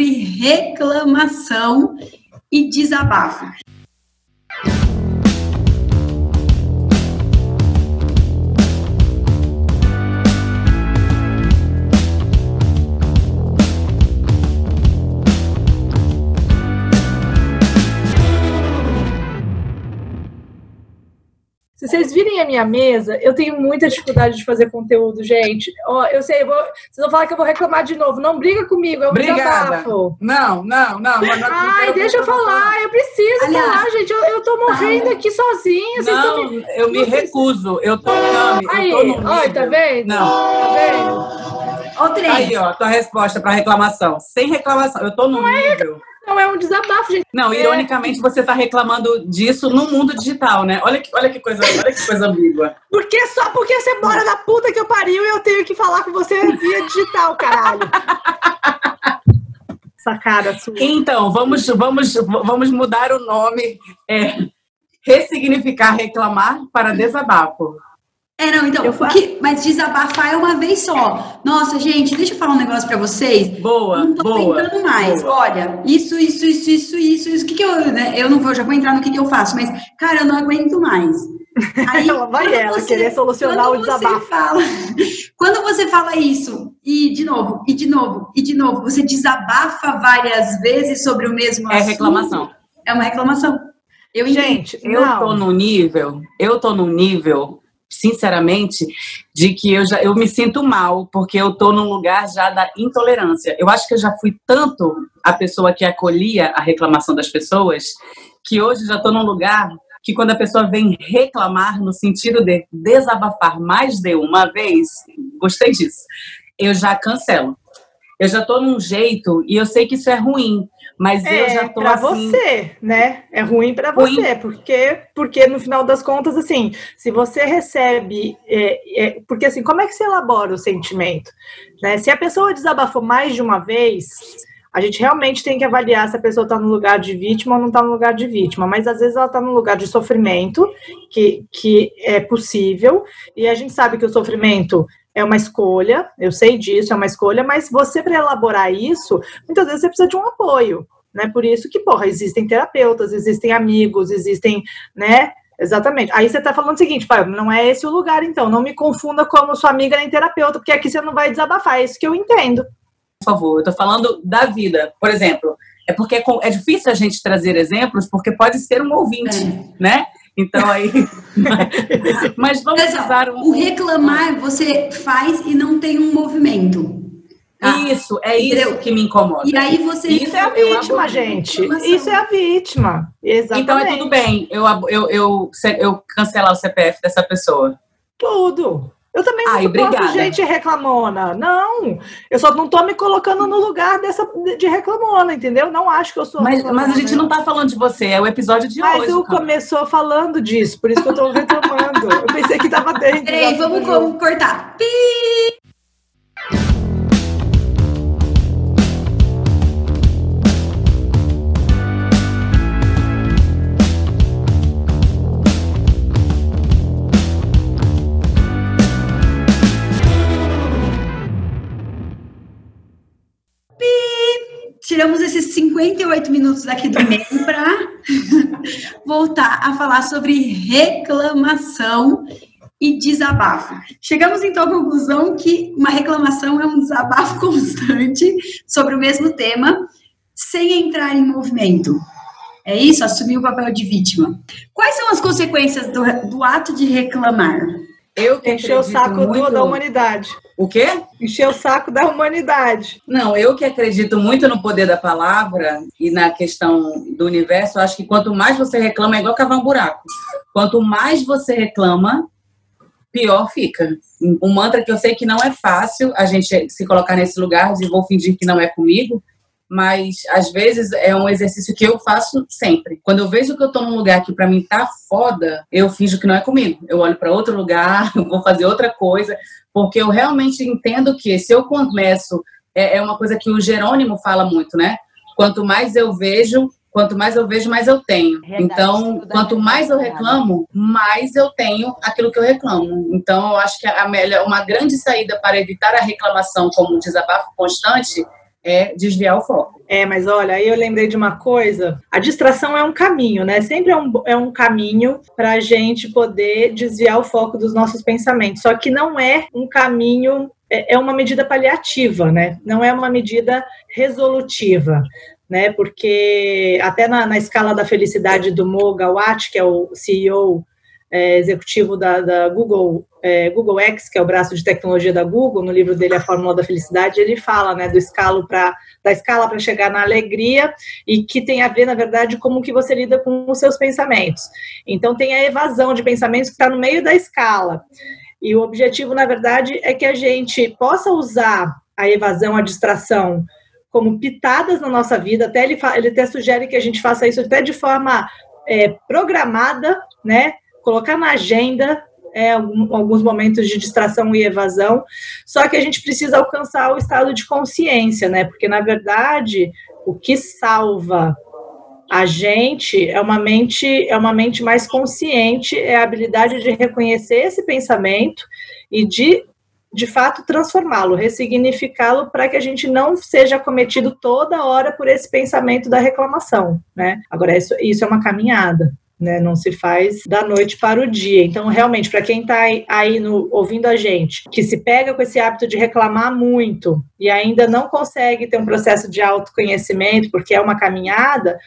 reclamação e desabafo. Se vocês virem a minha mesa, eu tenho muita dificuldade de fazer conteúdo, gente. Ó, eu sei, eu vou, vocês vão falar que eu vou reclamar de novo. Não briga comigo, é um Obrigada. desabafo. Não, não, não. não- Ai, deixa eu falar, eu preciso Aliás, falar, gente. Eu, eu tô morrendo aqui sozinha. Vocês estão me... Não, eu me recuso. Eu tô, Cami, Aí, eu tô no nível. tá vendo? Não. Tá vendo? Ô, Três, Aí, ó, tua resposta pra reclamação. Sem reclamação. Eu tô no nível. Não é um desabafo, gente. Não, ironicamente, você tá reclamando disso no mundo digital, né? Olha que, olha que coisa, olha que coisa ambígua. Porque só porque você mora na puta que eu pariu e eu tenho que falar com você via digital, caralho. Essa cara sua. Então, vamos, vamos, vamos mudar o nome. É, ressignificar reclamar para desabafo. É, não, então, Eu que- mas desabafar é uma vez só. Nossa, gente, deixa eu falar um negócio pra vocês. Boa, não tô boa. aguentando mais. boa. Olha, isso, isso, isso, isso, isso, isso. O que que eu, né? Eu não vou, já vou entrar no que que eu faço, mas, cara, eu não aguento mais. Aí, Ela vai ela querer solucionar quando o você desabafo. Fala, quando você fala isso, e de novo, e de novo, e de novo, você desabafa várias vezes sobre o mesmo É assunto. reclamação. É uma reclamação. Eu entendo. Gente, Eu não. tô no nível, eu tô no nível, sinceramente, de que eu já eu me sinto mal, porque eu tô num lugar já da intolerância. Eu acho que eu já fui tanto a pessoa que acolhia a reclamação das pessoas, que hoje já tô num lugar que quando a pessoa vem reclamar no sentido de desabafar mais de uma vez, gostei disso. Eu já cancelo. Eu já tô num jeito e eu sei que isso é ruim, mas eu já É tô pra assim, você, né? É ruim pra Ruim. você, porque porque no final das contas, assim, se você recebe, é, é, porque assim, como é que se elabora o sentimento? Né? Se a pessoa desabafou mais de uma vez, a gente realmente tem que avaliar se a pessoa está no lugar de vítima ou não está no lugar de vítima. Mas às vezes ela está no lugar de sofrimento, que, que é possível, e a gente sabe que o sofrimento é uma escolha, eu sei disso, é uma escolha, mas você, para elaborar isso, muitas vezes você precisa de um apoio. Né? Por isso que, porra, existem terapeutas, existem amigos, existem, né? Exatamente. Aí você está falando o seguinte, pai, não é esse o lugar, então. Não me confunda como sua amiga nem terapeuta, porque aqui você não vai desabafar. É isso que eu entendo. por favor. Eu tô falando da vida. Por exemplo, é porque é é difícil a gente trazer exemplos, porque pode ser um ouvinte, né? Então aí. Mas vamos Mas, usar um. O reclamar você faz e não tem um movimento. tá? Isso, é isso Entendeu? que me incomoda. E aí você. Isso Isso é a vítima, gente. Isso é a vítima. Exatamente. Então é tudo bem. Eu, eu, eu, eu cancelar o CPF dessa pessoa. Tudo. Eu também não Ai, suporto gente reclamona. Não. Eu só não tô me colocando no lugar dessa de reclamona, entendeu? Não acho que eu sou Mas, mas a gente não tá falando de você, é o episódio de Mas hoje. o cara. começou falando disso, por isso que eu tô reclamando. Eu pensei que tava dentro. Peraí, vamos cortar. Pi! Tiramos esses 58 minutos aqui do meio para voltar a falar sobre reclamação e desabafo. Chegamos então à conclusão que uma reclamação é um desabafo constante sobre o mesmo tema, sem entrar em movimento. É isso? Assumir o papel de vítima. Quais são as consequências do, do ato de reclamar? Eu que Encheu o saco muito... da humanidade. O quê? Encheu o saco da humanidade. Não, eu que acredito muito no poder da palavra e na questão do universo, acho que quanto mais você reclama, é igual cavar um buraco. Quanto mais você reclama, pior fica. Um mantra que eu sei que não é fácil a gente se colocar nesse lugar de vou fingir que não é comigo, mas às vezes é um exercício que eu faço sempre. Quando eu vejo que eu tô num lugar que para mim tá foda, eu finjo que não é comigo. Eu olho para outro lugar, vou fazer outra coisa, porque eu realmente entendo que se eu começo é, é uma coisa que o Jerônimo fala muito, né? Quanto mais eu vejo, quanto mais eu vejo, mais eu tenho. Realidade, Então, tudo quanto é mais eu verdade. reclamo, mais eu tenho aquilo que eu reclamo. Então, eu acho que a melhor, uma grande saída para evitar a reclamação como um desabafo constante é desviar o foco. É, mas olha, aí eu lembrei de uma coisa. A distração é um caminho, né? Sempre é um, é um caminho para a gente poder desviar o foco dos nossos pensamentos. Só que não é um caminho, é, é uma medida paliativa, né? Não é uma medida resolutiva. Né, porque até na, na escala da felicidade do Mo Gawat, que é o CEO é, executivo da, da Google, é, Google X, que é o braço de tecnologia da Google, no livro dele A Fórmula da Felicidade, ele fala né, do escalo pra, da escala para chegar na alegria e que tem a ver, na verdade, como que você lida com os seus pensamentos. Então, tem a evasão de pensamentos que está no meio da escala. E o objetivo, na verdade, é que a gente possa usar a evasão, a distração, como pitadas na nossa vida. Até ele, ele até sugere que a gente faça isso até de forma é, programada, né? Colocar na agenda é, alguns momentos de distração e evasão, só que a gente precisa alcançar o estado de consciência, né? Porque, na verdade, o que salva a gente é uma mente é uma mente mais consciente, é a habilidade de reconhecer esse pensamento e de de fato transformá-lo, ressignificá-lo para que a gente não seja cometido toda hora por esse pensamento da reclamação, né? Agora isso, isso é uma caminhada né? Não se faz da noite para o dia. Então, realmente, para quem está aí no, ouvindo a gente, que se pega com esse hábito de reclamar muito e ainda não consegue ter um processo de autoconhecimento, porque é uma caminhada,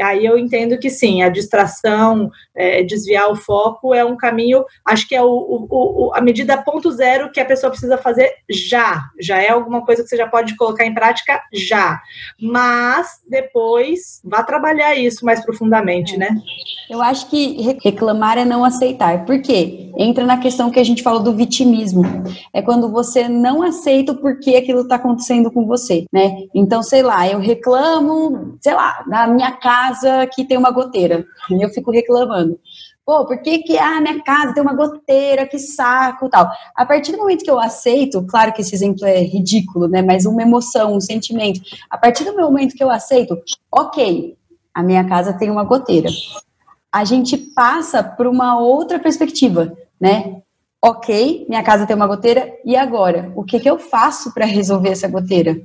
aí eu entendo que sim, a distração, é, desviar o foco é um caminho, acho que é o, o, o, a medida ponto zero que a pessoa precisa fazer já, já é alguma coisa que você já pode colocar em prática já, mas depois vá trabalhar isso mais profundamente, né? Eu acho que reclamar é não aceitar, por quê? Entra na questão que a gente falou do vitimismo, é quando você não aceita o porquê aquilo está acontecendo com você, né? Então, sei lá, eu reclamo, sei lá, na minha casa casa que tem uma goteira. E eu fico reclamando. Pô, por que que ah, minha casa tem uma goteira, que saco, tal. A partir do momento que eu aceito, claro que esse exemplo é ridículo, né, mas uma emoção, um sentimento. A partir do momento que eu aceito, OK, a minha casa tem uma goteira. A gente passa para uma outra perspectiva, né? Ok, minha casa tem uma goteira, e agora? O que, que eu faço para resolver essa goteira?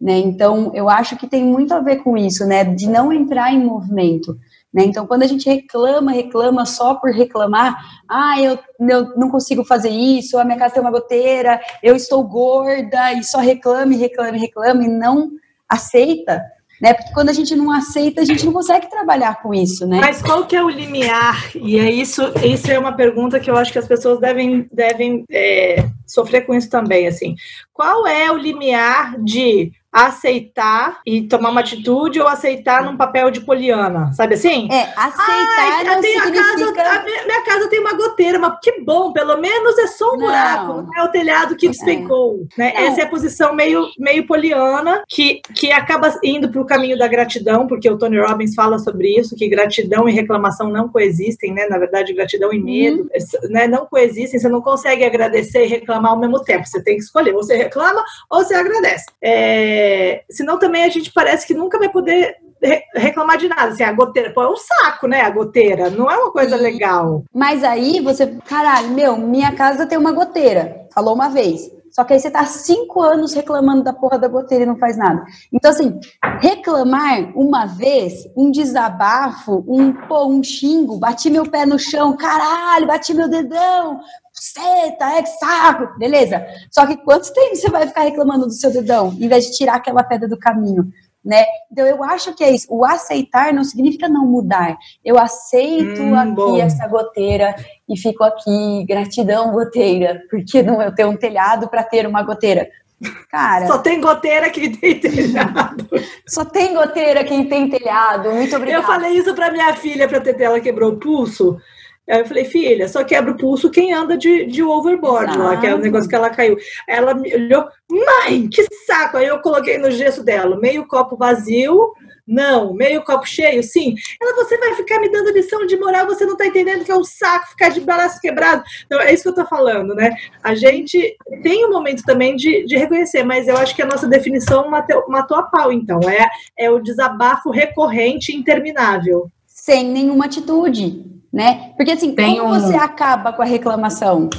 Né? Então, eu acho que tem muito a ver com isso, né? De não entrar em movimento. Né? Então, quando a gente reclama, reclama só por reclamar, ah, eu, eu não consigo fazer isso, a minha casa tem uma goteira, eu estou gorda, e só reclame, reclame, reclame, e não aceita, né? Porque quando a gente não aceita, a gente não consegue trabalhar com isso, né? Mas qual que é o limiar? E é isso, isso é uma pergunta que eu acho que as pessoas devem, devem é, sofrer com isso também, assim. Qual é o limiar de aceitar e tomar uma atitude ou aceitar num papel de poliana, sabe assim? É, aceitar não tem significa... a casa, a minha casa tem uma goteira, mas que bom, pelo menos é só um não. buraco, não é o telhado que despencou, é. né? Essa é a posição meio, meio poliana que, que acaba indo para o caminho da gratidão, porque o Tony Robbins fala sobre isso, que gratidão e reclamação não coexistem, né? Na verdade, gratidão e medo, hum. né? Não coexistem, você não consegue agradecer e reclamar ao mesmo tempo, você tem que escolher, ou você reclama ou você agradece. É, é, senão também a gente parece que nunca vai poder reclamar de nada. Assim, a goteira, pô, é um saco, né? A goteira, não é uma coisa legal. Mas aí você, caralho, meu, minha casa tem uma goteira. Falou uma vez. Só que aí você tá cinco anos reclamando da porra da goteira e não faz nada. Então, assim, reclamar uma vez, um desabafo, um, pô, um xingo, bati meu pé no chão, caralho, bati meu dedão, seta, é que saco, beleza. Só que quanto tempo você vai ficar reclamando do seu dedão, em vez de tirar aquela pedra do caminho? Né? Então eu acho que é isso. O aceitar não significa não mudar. Eu aceito hum, aqui bom. essa goteira e fico aqui, gratidão goteira, porque não eu tenho um telhado para ter uma goteira. Cara, só tem goteira quem tem telhado. só tem goteira quem tem telhado. Muito obrigada. Eu falei isso para minha filha para ter ela quebrou o pulso. Aí eu falei, filha, só quebra o pulso quem anda de, de overboard ah. lá, que é o negócio que ela caiu. Ela me olhou, mãe, que saco! Aí eu coloquei no gesso dela, meio copo vazio, não, meio copo cheio, sim. Ela, você vai ficar me dando lição de moral, você não tá entendendo que é um saco ficar de braço quebrado. Então, é isso que eu tô falando, né? A gente tem um momento também de, de reconhecer, mas eu acho que a nossa definição matou, matou a pau, então. É, é o desabafo recorrente e interminável. Sem nenhuma atitude né? Porque assim, Tem como um... você acaba com a reclamação?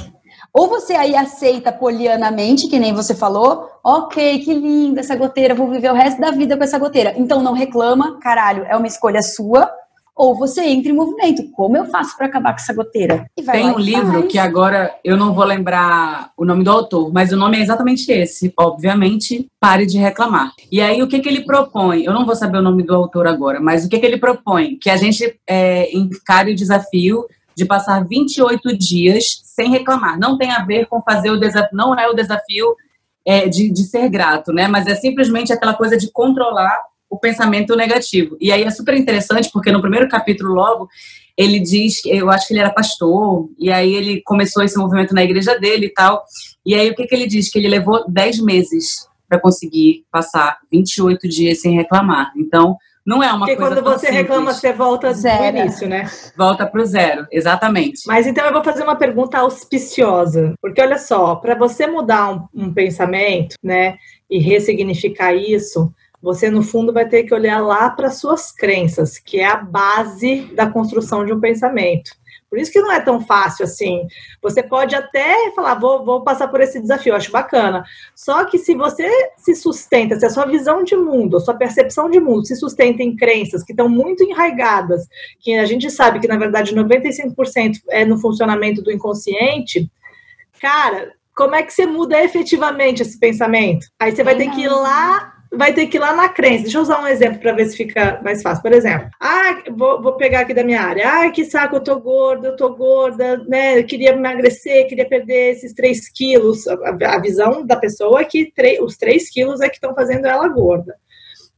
Ou você aí aceita polianamente, que nem você falou, ok, que linda essa goteira, vou viver o resto da vida com essa goteira. Então não reclama, caralho, é uma escolha sua, ou você entra em movimento. Como eu faço para acabar com essa goteira? Tem um livro que agora eu não vou lembrar o nome do autor, mas o nome é exatamente esse. Obviamente, pare de reclamar. E aí, o que, que ele propõe? Eu não vou saber o nome do autor agora, mas o que, que ele propõe? Que a gente é, encare o desafio de passar 28 dias sem reclamar. Não tem a ver com fazer o desafio, não é o desafio é, de, de ser grato, né? Mas é simplesmente aquela coisa de controlar o pensamento negativo. E aí é super interessante, porque no primeiro capítulo, logo, ele diz que eu acho que ele era pastor, e aí ele começou esse movimento na igreja dele e tal. E aí o que, que ele diz? Que ele levou 10 meses para conseguir passar 28 dias sem reclamar. Então, não é uma Porque coisa. Porque quando você simples. reclama, você volta zero. do início, né? Volta para o zero, exatamente. Mas então eu vou fazer uma pergunta auspiciosa. Porque olha só, para você mudar um, um pensamento, né, e ressignificar isso, você no fundo vai ter que olhar lá para suas crenças, que é a base da construção de um pensamento. Por isso que não é tão fácil assim. Você pode até falar, vou, vou passar por esse desafio, acho bacana. Só que se você se sustenta, se a sua visão de mundo, a sua percepção de mundo se sustenta em crenças que estão muito enraigadas, que a gente sabe que, na verdade, 95% é no funcionamento do inconsciente, cara, como é que você muda efetivamente esse pensamento? Aí você vai ter que ir lá vai ter que ir lá na crença. Deixa eu usar um exemplo para ver se fica mais fácil. Por exemplo, ah, vou, vou, pegar aqui da minha área. Ah, que saco, eu tô gorda, eu tô gorda, né? Eu queria emagrecer, queria perder esses 3 quilos. A, a visão da pessoa é que os 3 quilos é que estão fazendo ela gorda.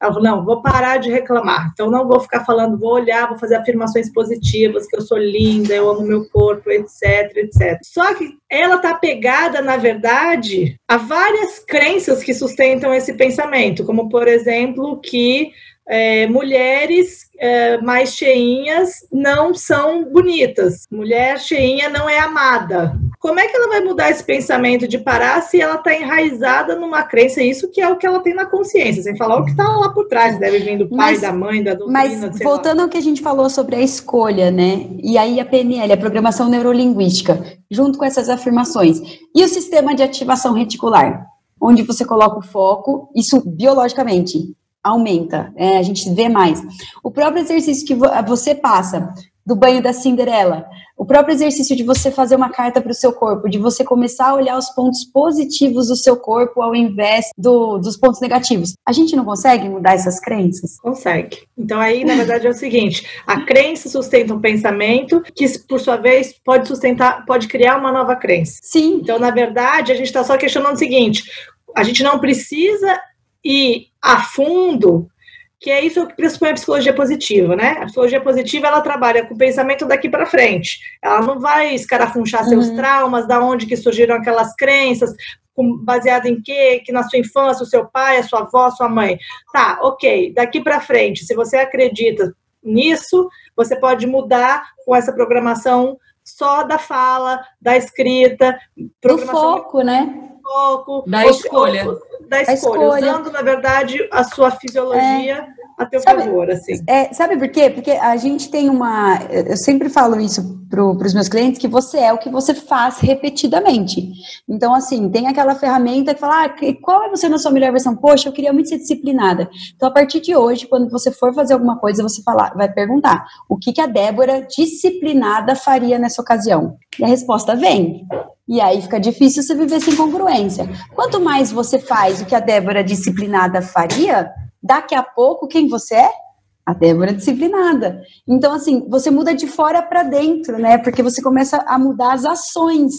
Falou, não, vou parar de reclamar. Então, não vou ficar falando, vou olhar, vou fazer afirmações positivas, que eu sou linda, eu amo meu corpo, etc, etc. Só que ela está pegada, na verdade, a várias crenças que sustentam esse pensamento, como, por exemplo, que é, mulheres é, mais cheinhas não são bonitas. Mulher cheinha não é amada. Como é que ela vai mudar esse pensamento de parar se ela está enraizada numa crença? Isso que é o que ela tem na consciência, sem falar o que está lá por trás, deve vir do pai, mas, da mãe, da doutrina. Mas voltando lá. ao que a gente falou sobre a escolha, né? E aí a PNL, a programação neurolinguística, junto com essas afirmações. E o sistema de ativação reticular? Onde você coloca o foco, isso biologicamente, aumenta, é, a gente vê mais. O próprio exercício que você passa do banho da Cinderela, o próprio exercício de você fazer uma carta para o seu corpo, de você começar a olhar os pontos positivos do seu corpo ao invés do, dos pontos negativos. A gente não consegue mudar essas crenças? Consegue. Então aí, na verdade, é o seguinte: a crença sustenta um pensamento que, por sua vez, pode sustentar, pode criar uma nova crença. Sim. Então, na verdade, a gente está só questionando o seguinte: a gente não precisa ir a fundo, que é isso que pressupõe a psicologia positiva, né? A psicologia positiva ela trabalha com o pensamento daqui para frente. Ela não vai escarafunchar uhum. seus traumas, da onde que surgiram aquelas crenças, baseado em quê? Que na sua infância, o seu pai, a sua avó, a sua mãe. Tá, ok. Daqui para frente, se você acredita nisso, você pode mudar com essa programação só da fala, da escrita, do foco, né? Foco, da escolha da escolha, escolha, usando, na verdade, a sua fisiologia é, a teu sabe, favor, assim. É, sabe por quê? Porque a gente tem uma... Eu sempre falo isso para os meus clientes, que você é o que você faz repetidamente. Então, assim, tem aquela ferramenta que fala, ah, qual é você na sua melhor versão? Poxa, eu queria muito ser disciplinada. Então, a partir de hoje, quando você for fazer alguma coisa, você falar, vai perguntar, o que, que a Débora disciplinada faria nessa ocasião? E a resposta vem. E aí fica difícil você viver sem congruência. Quanto mais você faz o que a Débora disciplinada faria, daqui a pouco quem você é? A Débora disciplinada. Então, assim, você muda de fora para dentro, né? Porque você começa a mudar as ações.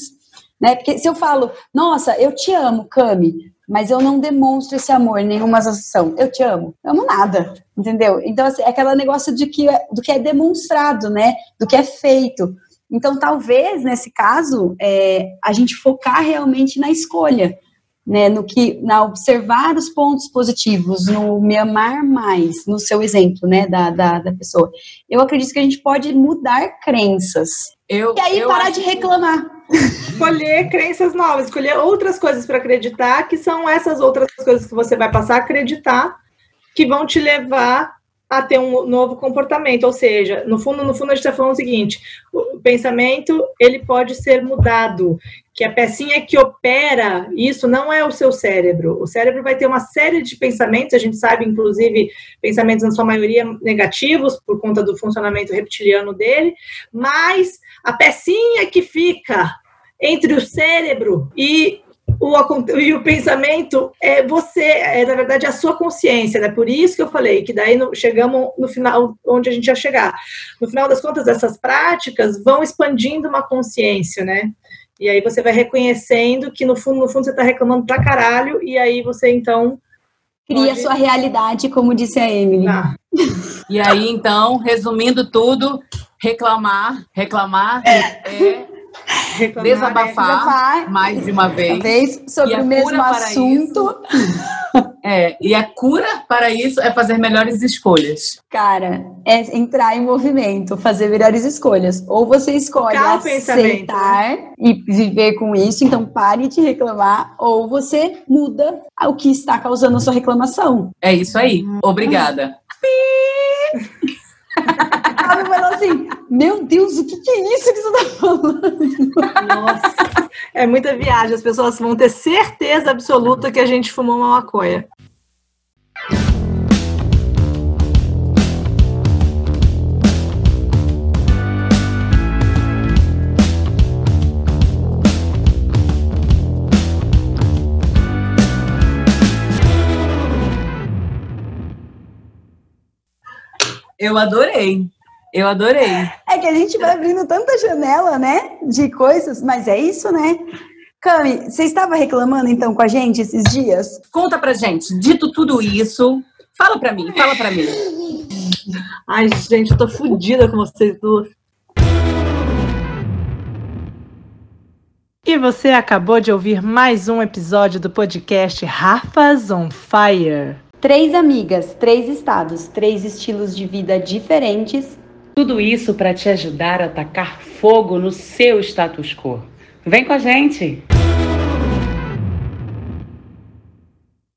Né? Porque se eu falo, nossa, eu te amo, Cami, mas eu não demonstro esse amor em nenhuma ação. Eu te amo. Eu amo nada, entendeu? Então, assim, é aquele negócio de que, do que é demonstrado, né? Do que é feito. Então, talvez, nesse caso, é, a gente focar realmente na escolha, né, no que, na observar os pontos positivos, no me amar mais, no seu exemplo, né, da, da, da pessoa. Eu acredito que a gente pode mudar crenças. Eu, e aí parar de reclamar. Escolher crenças novas, escolher outras coisas para acreditar, que são essas outras coisas que você vai passar a acreditar, que vão te levar a ter um novo comportamento. Ou seja, no fundo, no fundo a gente está falando o seguinte: o pensamento ele pode ser mudado, que a pecinha que opera isso não é o seu cérebro. O cérebro vai ter uma série de pensamentos, a gente sabe, inclusive, pensamentos na sua maioria negativos por conta do funcionamento reptiliano dele, mas a pecinha que fica entre o cérebro e o, e o pensamento é você, é na verdade a sua consciência, né? Por isso que eu falei que daí no, chegamos no final, onde a gente ia chegar. No final das contas, essas práticas vão expandindo uma consciência, né? E aí você vai reconhecendo que no fundo, no fundo você está reclamando pra caralho, e aí você então. Cria pode... sua realidade, como disse a Emily. Ah. E aí, então, resumindo tudo, reclamar, reclamar é Reclamar, desabafar mais de uma vez. vez sobre o mesmo assunto. Isso, é, e a cura para isso é fazer melhores escolhas. Cara, é entrar em movimento, fazer melhores escolhas. Ou você escolhe aceitar e viver com isso, então pare de reclamar, ou você muda o que está causando a sua reclamação. É isso aí. Obrigada. Ela falou assim: Meu Deus, o que, que é isso que você está falando? Nossa, é muita viagem. As pessoas vão ter certeza absoluta que a gente fumou uma maconha. Eu adorei. Eu adorei. É que a gente vai abrindo tanta janela, né? De coisas, mas é isso, né? Cami, você estava reclamando então com a gente esses dias? Conta pra gente, dito tudo isso, fala pra mim, fala pra mim. Ai, gente, eu tô fodida com vocês duas. E você acabou de ouvir mais um episódio do podcast Rafas on Fire. Três amigas, três estados, três estilos de vida diferentes. Tudo isso para te ajudar a tacar fogo no seu status quo. Vem com a gente!